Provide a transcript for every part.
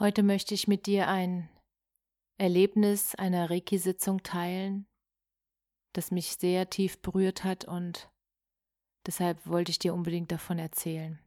Heute möchte ich mit dir ein Erlebnis einer Reiki-Sitzung teilen, das mich sehr tief berührt hat und deshalb wollte ich dir unbedingt davon erzählen.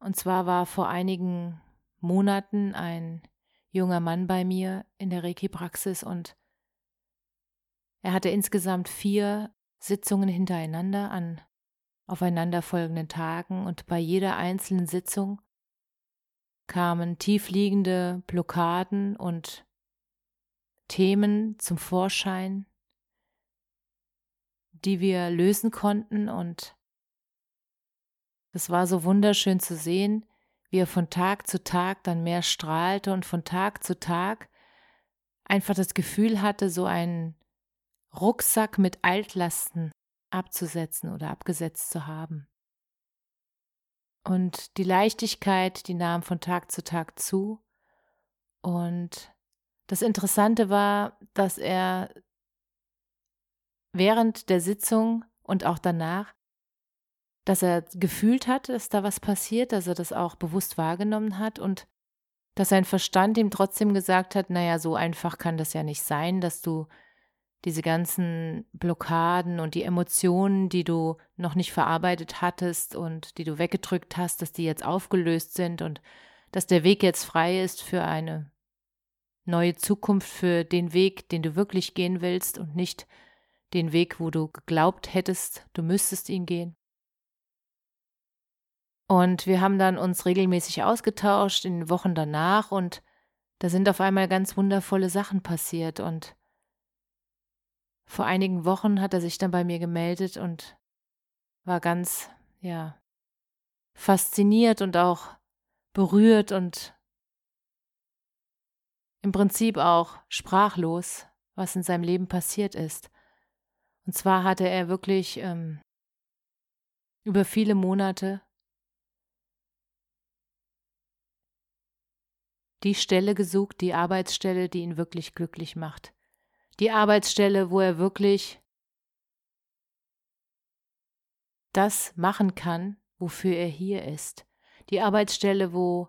Und zwar war vor einigen Monaten ein junger Mann bei mir in der Reiki-Praxis und er hatte insgesamt vier Sitzungen hintereinander an aufeinanderfolgenden Tagen und bei jeder einzelnen Sitzung kamen tiefliegende Blockaden und Themen zum Vorschein, die wir lösen konnten und es war so wunderschön zu sehen, wie er von Tag zu Tag dann mehr strahlte und von Tag zu Tag einfach das Gefühl hatte, so einen Rucksack mit Altlasten abzusetzen oder abgesetzt zu haben. Und die Leichtigkeit, die nahm von Tag zu Tag zu. Und das Interessante war, dass er während der Sitzung und auch danach, dass er gefühlt hat, dass da was passiert, dass er das auch bewusst wahrgenommen hat und dass sein Verstand ihm trotzdem gesagt hat, naja, so einfach kann das ja nicht sein, dass du diese ganzen Blockaden und die Emotionen, die du noch nicht verarbeitet hattest und die du weggedrückt hast, dass die jetzt aufgelöst sind und dass der Weg jetzt frei ist für eine neue Zukunft, für den Weg, den du wirklich gehen willst und nicht den Weg, wo du geglaubt hättest, du müsstest ihn gehen. Und wir haben dann uns regelmäßig ausgetauscht in den Wochen danach und da sind auf einmal ganz wundervolle Sachen passiert und vor einigen Wochen hat er sich dann bei mir gemeldet und war ganz, ja, fasziniert und auch berührt und im Prinzip auch sprachlos, was in seinem Leben passiert ist. Und zwar hatte er wirklich ähm, über viele Monate die Stelle gesucht, die Arbeitsstelle, die ihn wirklich glücklich macht die Arbeitsstelle, wo er wirklich das machen kann, wofür er hier ist. Die Arbeitsstelle, wo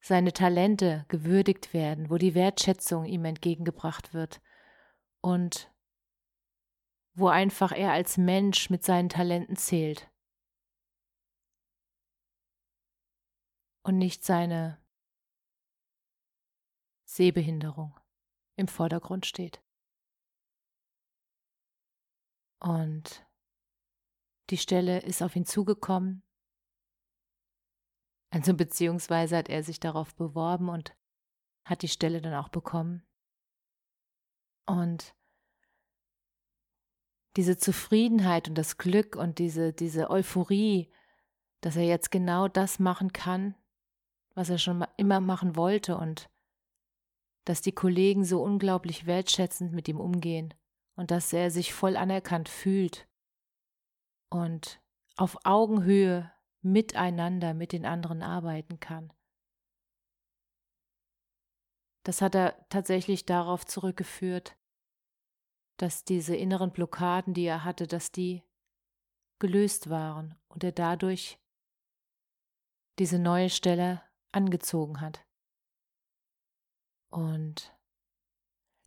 seine Talente gewürdigt werden, wo die Wertschätzung ihm entgegengebracht wird und wo einfach er als Mensch mit seinen Talenten zählt und nicht seine Sehbehinderung im Vordergrund steht. Und die Stelle ist auf ihn zugekommen. Also beziehungsweise hat er sich darauf beworben und hat die Stelle dann auch bekommen. Und diese Zufriedenheit und das Glück und diese, diese Euphorie, dass er jetzt genau das machen kann, was er schon immer machen wollte und dass die Kollegen so unglaublich wertschätzend mit ihm umgehen und dass er sich voll anerkannt fühlt und auf Augenhöhe miteinander mit den anderen arbeiten kann. Das hat er tatsächlich darauf zurückgeführt, dass diese inneren Blockaden, die er hatte, dass die gelöst waren und er dadurch diese neue Stelle angezogen hat. Und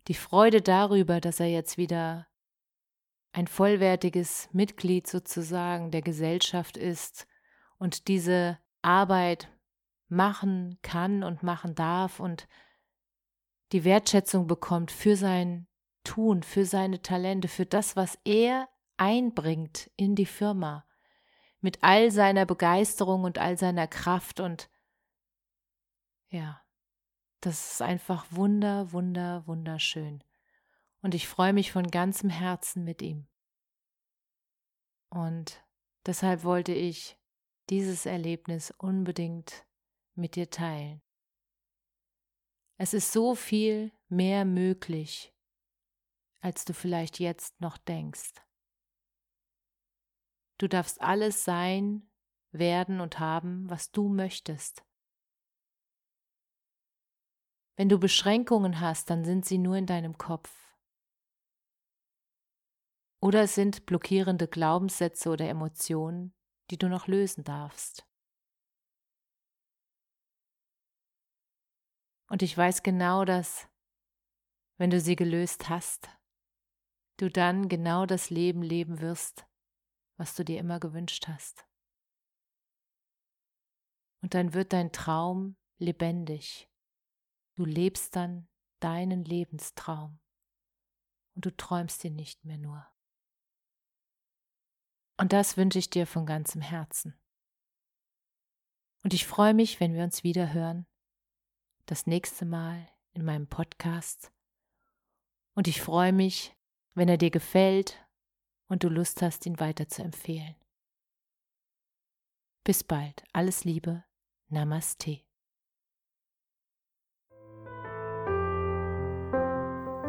die Freude darüber, dass er jetzt wieder ein vollwertiges Mitglied sozusagen der Gesellschaft ist und diese Arbeit machen kann und machen darf und die Wertschätzung bekommt für sein Tun, für seine Talente, für das, was er einbringt in die Firma, mit all seiner Begeisterung und all seiner Kraft und ja, das ist einfach wunder, wunder, wunderschön. Und ich freue mich von ganzem Herzen mit ihm. Und deshalb wollte ich dieses Erlebnis unbedingt mit dir teilen. Es ist so viel mehr möglich, als du vielleicht jetzt noch denkst. Du darfst alles sein, werden und haben, was du möchtest. Wenn du Beschränkungen hast, dann sind sie nur in deinem Kopf. Oder es sind blockierende Glaubenssätze oder Emotionen, die du noch lösen darfst. Und ich weiß genau, dass, wenn du sie gelöst hast, du dann genau das Leben leben wirst, was du dir immer gewünscht hast. Und dann wird dein Traum lebendig. Du lebst dann deinen Lebenstraum und du träumst ihn nicht mehr nur. Und das wünsche ich dir von ganzem Herzen. Und ich freue mich, wenn wir uns wieder hören, das nächste Mal in meinem Podcast. Und ich freue mich, wenn er dir gefällt und du Lust hast, ihn weiter zu empfehlen. Bis bald, alles Liebe, Namaste.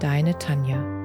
deine Tanja.